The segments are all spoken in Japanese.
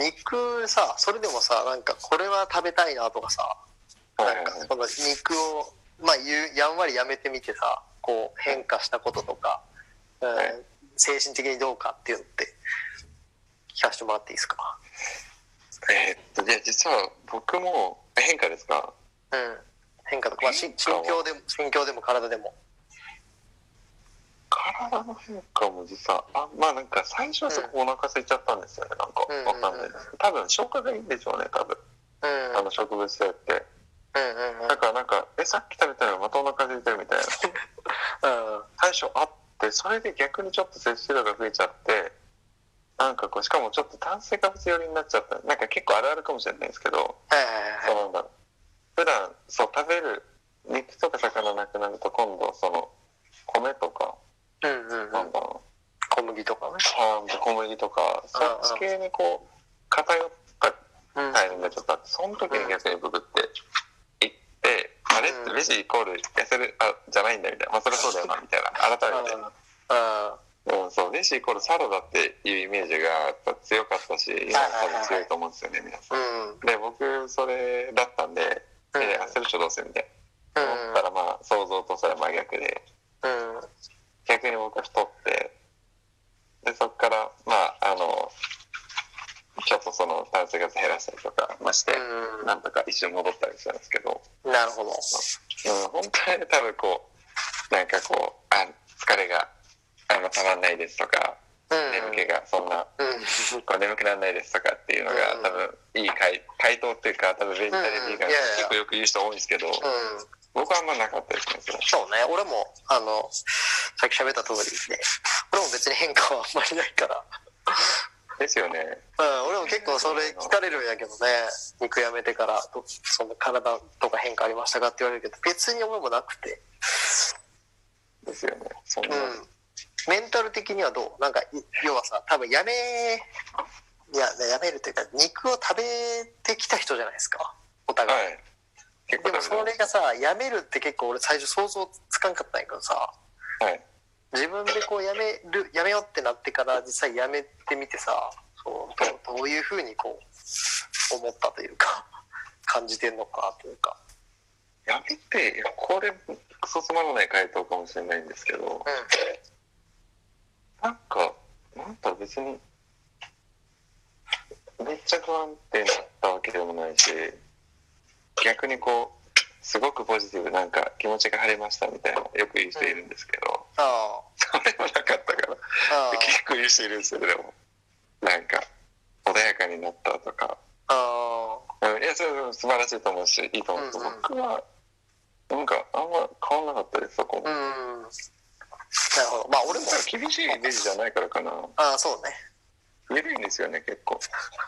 肉さそれでもさなんかこれは食べたいなとかさなんかその肉をまあやんわりやめてみてさこう変化したこととか、うんはい。精神的にどうかっていうのって聞かせてもらっていいですか？えーっといや実は僕も変化ですか？うん。変化とか、まあ、心境でも心境でも体でも体の変化も実はあまあなんか最初はすごくお腹空いちゃったんですよね。なんかうんわかんないです。多分消化がいいんでしょうね多分。うん。あの植物性って。うんうんうん。だからなんかえさっき食べたのにまたお腹空いてるみたいな。うん。最初あってそれで逆にちょっと摂取量が増えちゃってなんかこうしかもちょっと炭水化物寄りになっちゃった。なんか結構あるあるかもしれないですけどそうなんだ。ろう普段そう食べる肉とか魚なくなると今度その米とかうんう小麦とかねうパンと小麦とかそっち系にこう偏ったうんタイミングがちょっとあってその時に逆にブブって行ってあれってベジイコール痩せるあじゃないんだみたいな。まあそれはそうだよなみたいな。改めて。あうん、そう、ベジイコールサラダっていうイメージがやっぱ強かったし、今も多分強いと思うんですよね、皆さん。うんで、僕、それだったんで、うん。えー、焦る人どうせみたいうんな。思ったら、まあ、想像とそれは真逆で、うん逆に僕は太って、で、そこから、まあ、あの、ちょっとその炭水化物減らしたりとか、まして、うん。なんとか一瞬戻ったりしたんですけど、なるほど。うん、本当に多分こう、なんかこう、あ、疲れが、あの、たまんないですとか、うん。眠気がそんな、うん。こう眠くならないですとかっていうのが、うん。多分いい回回答っていうか多分ベジタリアンビーガンうん。いやいや。結構よく言う人多いんですけど、うん僕はあんまなかったですねそうね俺もあのさっき喋った通りで俺も別に変化はあんまりないから。ですよね。うん、俺も結構それ聞かれるんやけどね。肉やめてからどその体とか変化ありましたかって言われるけど別に俺もなくて、ですよねそんな、うん、メンタル的にはどう？なんかい要はさ多分やめいややめるというか肉を食べてきた人じゃないですか。お互い、はい結でも構それがさやめるって結構俺最初想像つかんかったんやけどさ。はい。自分でこうやめるやめようってなってから実際やめてみてさそうどうどういうふうにこう思ったというか 感じてんのかなというか。やめてこれクソつまらない回答かもしれないんですけど。なんかなんだろう別にめっちゃ不安定になったわけでもないし逆にこうすごくポジティブなんか気持ちが晴れましたみたいなよく言う人いるんですけど、あそれもなかったから結構言う人いるんですよでも。なんか穏やかになったとか、いやそれは素晴らしいと思うしいいと思うんですけど、うんうん。僕はなんかあんま変わんなかったですそこも、あうん。なるほど。まあ俺も厳しいイメージじゃないからかな。ああそうね。緩いんですよね結構。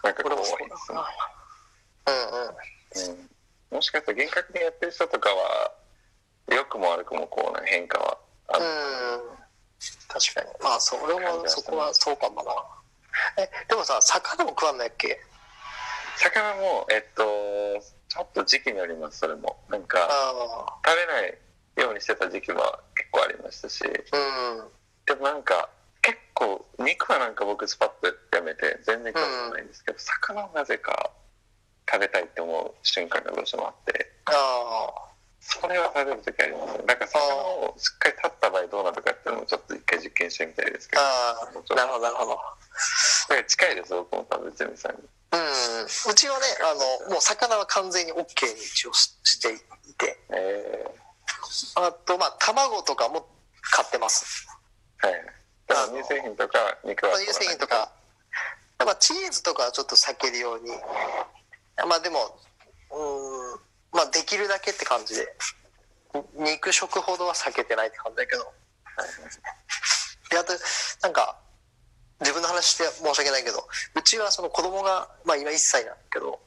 なんか俺も怖そううんうん。うんもしかしたら厳格にやってる人とかは良くも悪くもこうな変化は。ある、うん。確かに。まあそれもそこはそうかもな。えでもさ魚も食わんのやっけ？魚もえっとちょっと時期によりますそれも。なんかあ食べないようにしてた時期は結構ありましたし。あうん。でもなんか結構肉はなんか僕スパッとやめて全然興味ないんですけど、魚はなぜか食べたいって思う瞬間がどうしてもあって。ああそれは食べる時ありますねだから魚をしっかり立った場合どうなるかっていうのもちょっと一回実験してみたいですけど。ああなるほどなるほど。これ近いです僕も多分内海さん。にうん。うちはねあのもう魚は完全に OK に一応ししていて。えあとまあ卵とかも買ってますー、はい。だから乳製品とか肉は乳製品とか。やっぱチーズとかはちょっと避けるようにまあでもうんまあできるだけって感じで。肉食ほどは避けてないって感じだけど。であとなんか自分の話して申し訳ないけどうちはその子供がまあ今1歳なんだけど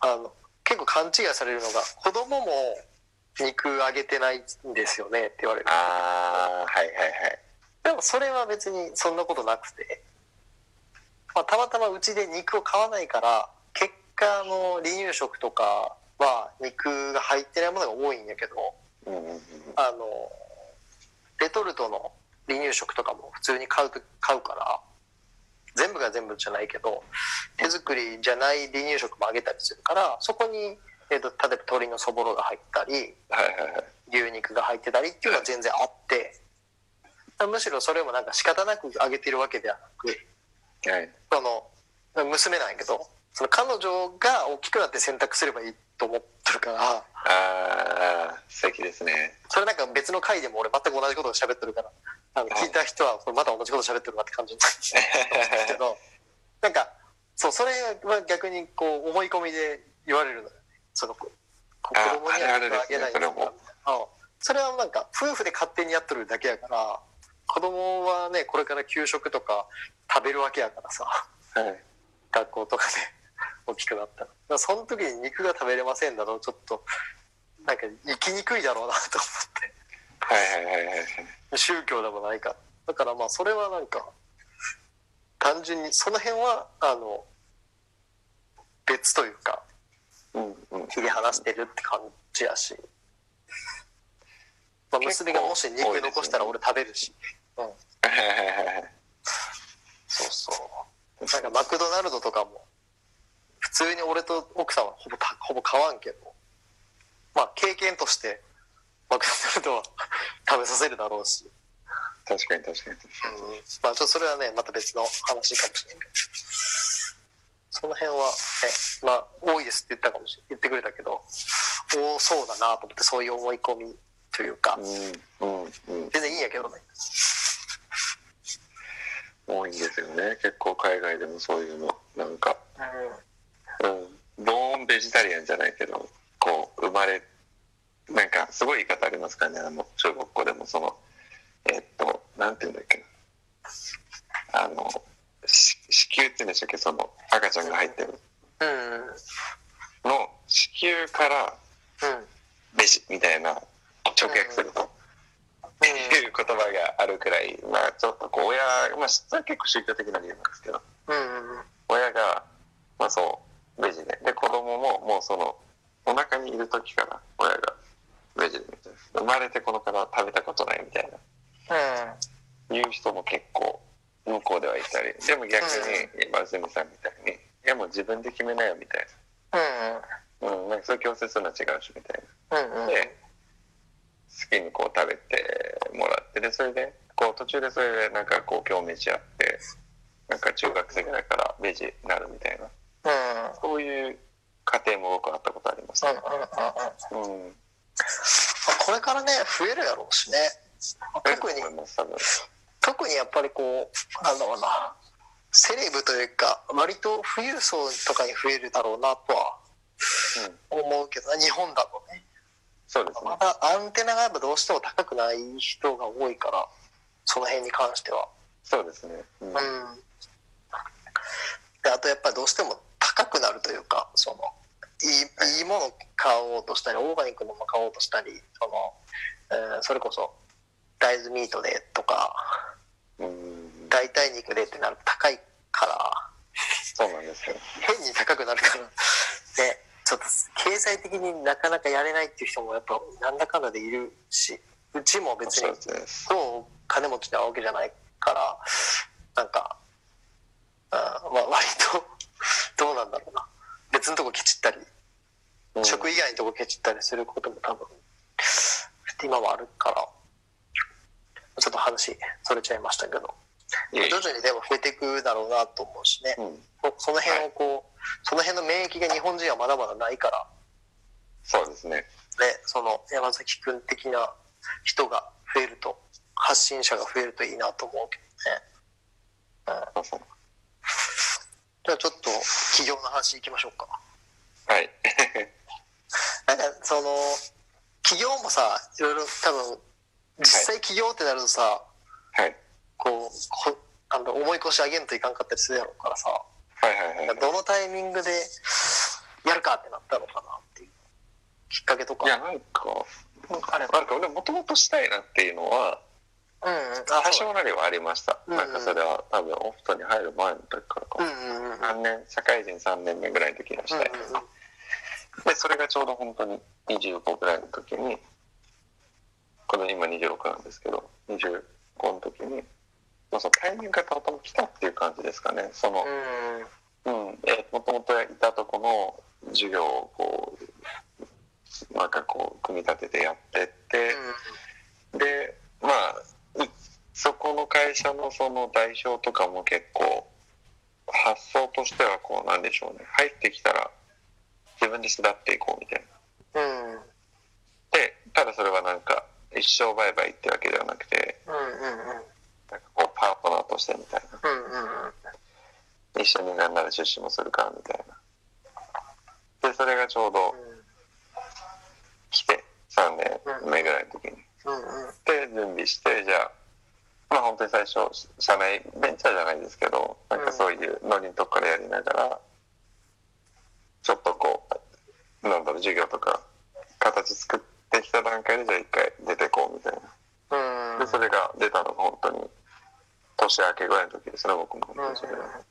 あの結構勘違いされるのが子供も肉あげてないんですよねって言われる。ああはいはいはい。でもそれは別にそんなことなくて、まあ、たまたまうちで肉を買わないから結果の離乳食とかは肉が入ってないものが多いんやけどあのレトルトの離乳食とかも普通に買うと買うから全部が全部じゃないけど手作りじゃない離乳食もあげたりするからそこに、えー、と例えば鶏のそぼろが入ったりはいはいはい。牛肉が入ってたりっていうのは全然あってむしろそれもなんか仕方なくあげてるわけではなくはい。その娘なんやけどその彼女が大きくなって選択すればいいと思ってるから。ああ素敵ですね。それなんか別の回でも俺全く同じことを喋ってるから。あの聞いた人はこれまた同じこと喋ってるなって感じですけど。なんかそうそれは逆にこう思い込みで言われるのその子供にはあげないそれもう。んそれはなんか夫婦で勝手にやっとるだけやから子供はねこれから給食とか食べるわけやからさ。はい。学校とかで 大きくなったら。その時に肉が食べれませんだとちょっと。なんか生きにくいだろうなと思って。はいはいはいはい宗教でもないか。らだからまあそれはなんか単純にその辺はあの別というかうんうん。切り離してるって感じやし、まあ、娘がもし肉残したら俺食べるし、うん。はいはいはいはいそうそう。なんかマクドナルドとかも普通に俺と奥さんはほぼたほぼ買わんけど。まあ経験としてマクドナルドは食べさせるだろうし、確かに確かに確かうん、まあちょっとそれはねまた別の話かもしれんけどその辺はねまあ多いですって言ったかもしれ言ってくれたけど多そうだなと思ってそういう思い込みというか。にうん。うん。うん。全然いいんやけどね多いんですよね。結構海外でもそういうのなんか。ううん。ボーンベジタリアンじゃないけどこう生まれなんかすごい言い方ありますからね。あの中国語でもそのえっとなんて言うんだっけな。あのし子宮って言うんでしたっけ？その赤ちゃんが入ってる。んうん。の子宮からうん。ベジみたいな直訳すると、いう言葉があるくらいまあちょっとこう親まあそれは結構宗教的な理由なんですけど親がまあそうベジでで子供ももうそのお腹にいる時から親がベジでみたいな。生まれてこのから食べたことないみたいな。いう人も結構向こうではいたりでも逆に今泉さんみたいにいやもう自分で決めなよみたいうんな、うん、なんかそういう強制するのは違うしみたいうんうん好きにこう食べてもらってでそれでこう途中でそれでなんかこう共鳴し合ってなんか中学生ぐらいからベジになるみたいな。うん。そういう家庭も僕はあったことありますうんうんうんうんうん。これからね増えるやろうしね。特に特にやっぱりこうなんだろうな。セレブというか割と富裕層とかに増えるだろうなとはうん。思うけど日本だと。ねそうですね。まだアンテナがやっぱどうしても高くない人が多いからその辺に関しては。そうですね。うん。うん。であとやっぱりどうしても高くなるというかそのいいいいもの買おうとしたりオーガニックのもの買おうとしたりその、えーそれこそ大豆ミートでとかうん。代替肉でってなると高いからそうなんですよ。変に高くなるから。ねちょっと経済的になかなかやれないっていう人もやっぱなんだかんだでいるしうちも別にそう金持ちなわけじゃないからなんかあまあ割とどうなんだろうな。別のとこケチったり、うん。食以外のとこケチったりすることも多分今もあるからちょっと話それちゃいましたけど徐々にでも増えていくだろうなと思うしね、うん。そその辺をこう、その辺の免疫が日本人はまだまだないから。そうですね。ねその山崎君的な人が増えると発信者が増えるといいなと思うけどね、うん、そうそう。じゃあちょっと企業の話いきましょうか。はい。なんかその企業もさいろいろ多分実際企業ってなるとさ、はいこうこあの思い越し上げんといかんかったりするやろうからさ。はいはいはいどのタイミングでやるかってなったのかなっていう。きっかけとか。いやなんかなんかあれば。なんか俺もともとしたいなっていうのはうんうん。あ多少なりはありました、うんなんかそれは多分オフトに入る前の時からか、うんうんうんうん。3年社会人3年目ぐらいの時にはしたい、でそれがちょうど本当に25ぐらいの時にこの今26なんですけど25の時にうまあ、そのタイミングがたまたま来たっていう感じですかね。その、うん。うん。えもともといたとこの授業をこうなんかこう組み立ててやってって、でまあいそこの会社のその代表とかも結構発想としてはこうなんでしょうね。入ってきたら自分で巣立っていこうみたいな。うん。でただそれはなんか一生バイバイってわけではなくてうんうんしてみたいな。うんうんうん。一緒になんなら出資もするからみたいな。でそれがちょうど来て3年目ぐらいの時に。うんうん。で準備してじゃあまあ本当に最初社内ベンチャーじゃないですけどなんかそういうノリのとこからやりながらちょっとこうなんだろう授業とか形作ってきた段階でじゃあ一回出てこうみたいな。うん。でそれが出たのが本当に年明けぐらいの時ですね僕もうんうんそれが